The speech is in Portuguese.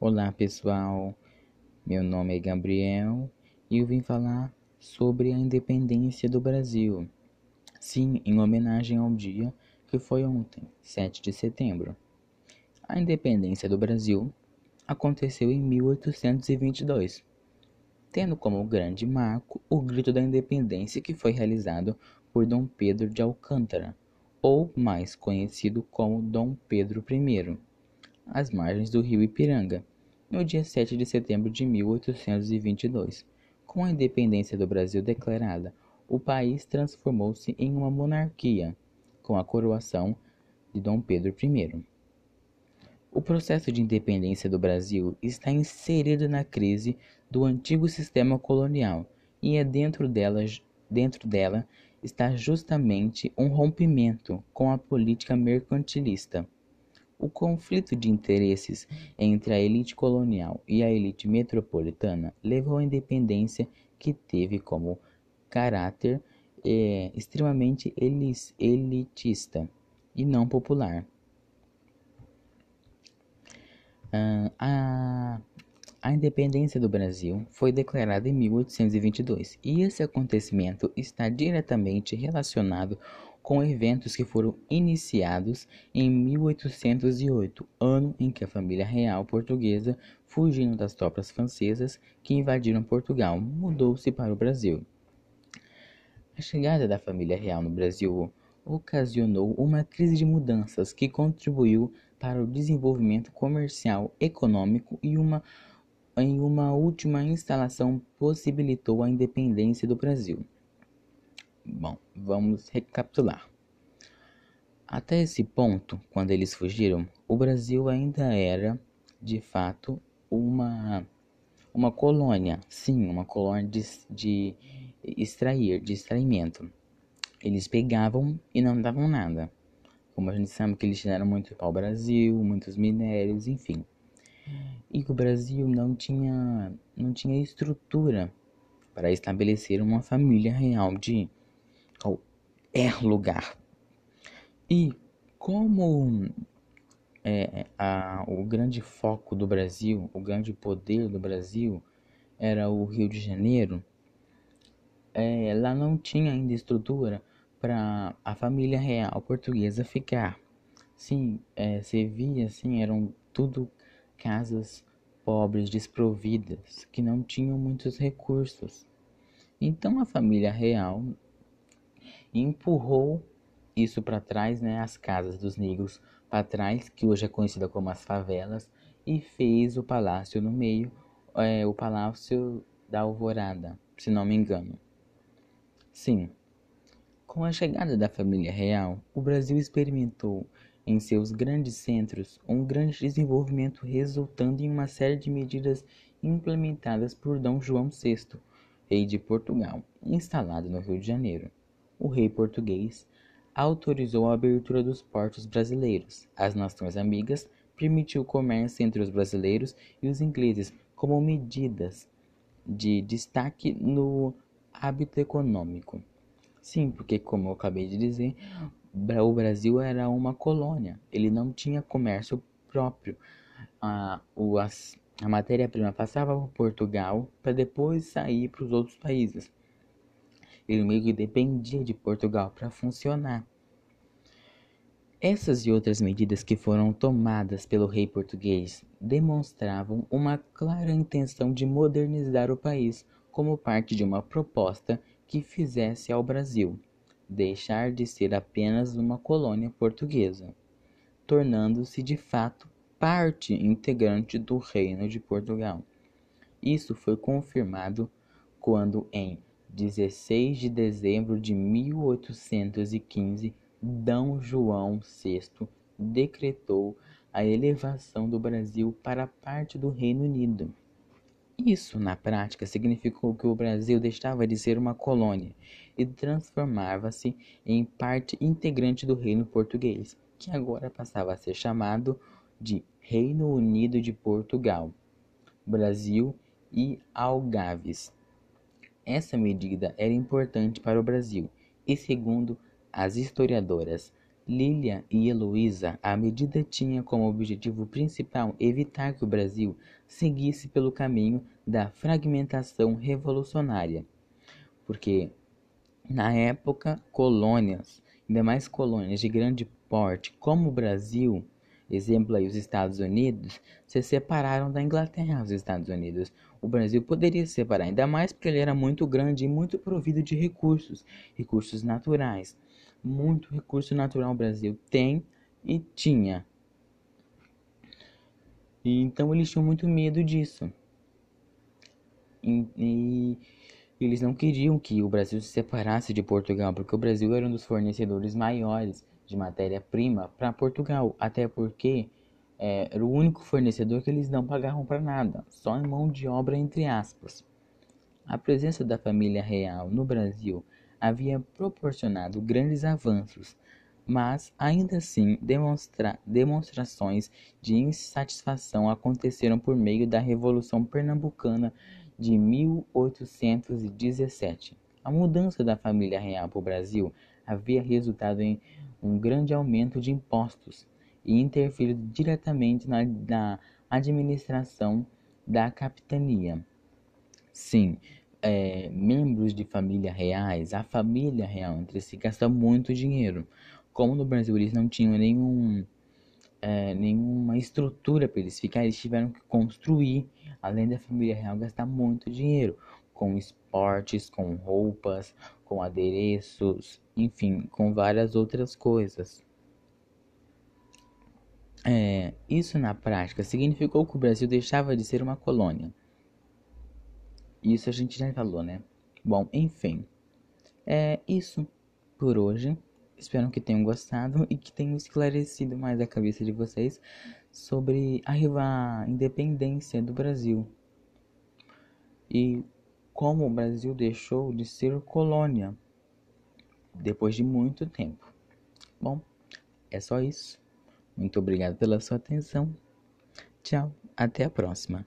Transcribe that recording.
Olá pessoal, meu nome é Gabriel e eu vim falar sobre a independência do Brasil. Sim, em homenagem ao dia que foi ontem, 7 de setembro. A independência do Brasil aconteceu em 1822, tendo como grande marco o Grito da Independência que foi realizado por Dom Pedro de Alcântara, ou mais conhecido como Dom Pedro I às margens do rio Ipiranga, no dia 7 de setembro de 1822. Com a independência do Brasil declarada, o país transformou-se em uma monarquia, com a coroação de Dom Pedro I. O processo de independência do Brasil está inserido na crise do antigo sistema colonial e é dentro dela, dentro dela está justamente um rompimento com a política mercantilista o conflito de interesses entre a elite colonial e a elite metropolitana levou à independência que teve como caráter é, extremamente elitista e não popular. Uh, a, a independência do Brasil foi declarada em 1822 e esse acontecimento está diretamente relacionado com eventos que foram iniciados em 1808, ano em que a família real portuguesa, fugindo das tropas francesas que invadiram Portugal, mudou-se para o Brasil. A chegada da família real no Brasil ocasionou uma crise de mudanças que contribuiu para o desenvolvimento comercial, econômico e uma em uma última instalação possibilitou a independência do Brasil. Bom, vamos recapitular. Até esse ponto, quando eles fugiram, o Brasil ainda era, de fato, uma uma colônia, sim, uma colônia de, de extrair, de extraimento. Eles pegavam e não davam nada. Como a gente sabe que eles tiraram muito o Brasil, muitos minérios, enfim. E que o Brasil não tinha, não tinha estrutura para estabelecer uma família real de qualquer lugar. E como é, a, o grande foco do Brasil, o grande poder do Brasil era o Rio de Janeiro, é, lá não tinha ainda estrutura para a família real portuguesa ficar. Sim, é, você via assim, eram tudo casas pobres, desprovidas, que não tinham muitos recursos. Então a família real e empurrou isso para trás, né, as casas dos negros para trás, que hoje é conhecida como as favelas, e fez o palácio no meio, é, o palácio da Alvorada, se não me engano. Sim, com a chegada da família real, o Brasil experimentou em seus grandes centros um grande desenvolvimento, resultando em uma série de medidas implementadas por Dom João VI, rei de Portugal, instalado no Rio de Janeiro o rei português autorizou a abertura dos portos brasileiros. As nações amigas permitiu o comércio entre os brasileiros e os ingleses como medidas de destaque no hábito econômico. Sim, porque como eu acabei de dizer, o Brasil era uma colônia, ele não tinha comércio próprio. A, o, as, a matéria-prima passava por Portugal para depois sair para os outros países. Ele meio que dependia de Portugal para funcionar. Essas e outras medidas que foram tomadas pelo rei português demonstravam uma clara intenção de modernizar o país como parte de uma proposta que fizesse ao Brasil deixar de ser apenas uma colônia portuguesa, tornando-se de fato parte integrante do Reino de Portugal. Isso foi confirmado quando, em 16 de dezembro de 1815, D. João VI decretou a elevação do Brasil para parte do Reino Unido. Isso, na prática, significou que o Brasil deixava de ser uma colônia e transformava-se em parte integrante do Reino Português, que agora passava a ser chamado de Reino Unido de Portugal, Brasil e Algarves. Essa medida era importante para o Brasil e, segundo as historiadoras Lília e Heloísa, a medida tinha como objetivo principal evitar que o Brasil seguisse pelo caminho da fragmentação revolucionária. Porque, na época, colônias, ainda mais colônias de grande porte, como o Brasil, exemplo aí os Estados Unidos, se separaram da Inglaterra os Estados Unidos. O Brasil poderia se separar, ainda mais porque ele era muito grande e muito provido de recursos, recursos naturais muito recurso natural o Brasil tem e tinha. E, então eles tinham muito medo disso. E, e, eles não queriam que o Brasil se separasse de Portugal, porque o Brasil era um dos fornecedores maiores de matéria-prima para Portugal, até porque é, era o único fornecedor que eles não pagavam para nada, só em mão de obra entre aspas. A presença da família real no Brasil havia proporcionado grandes avanços, mas ainda assim demonstra demonstrações de insatisfação aconteceram por meio da Revolução Pernambucana de 1817. A mudança da família real para o Brasil havia resultado em um grande aumento de impostos e interferido diretamente na, na administração da capitania. Sim, é, membros de família reais, a família real entre si gasta muito dinheiro. Como no Brasil eles não tinham nenhum, é, nenhuma estrutura para eles ficarem, eles tiveram que construir, além da família real, gastar muito dinheiro com esportes, com roupas, com adereços, enfim, com várias outras coisas. É, isso na prática significou que o Brasil deixava de ser uma colônia isso a gente já falou, né? Bom, enfim. É isso por hoje. Espero que tenham gostado e que tenham esclarecido mais a cabeça de vocês sobre a independência do Brasil e como o Brasil deixou de ser colônia depois de muito tempo. Bom, é só isso. Muito obrigado pela sua atenção. Tchau, até a próxima.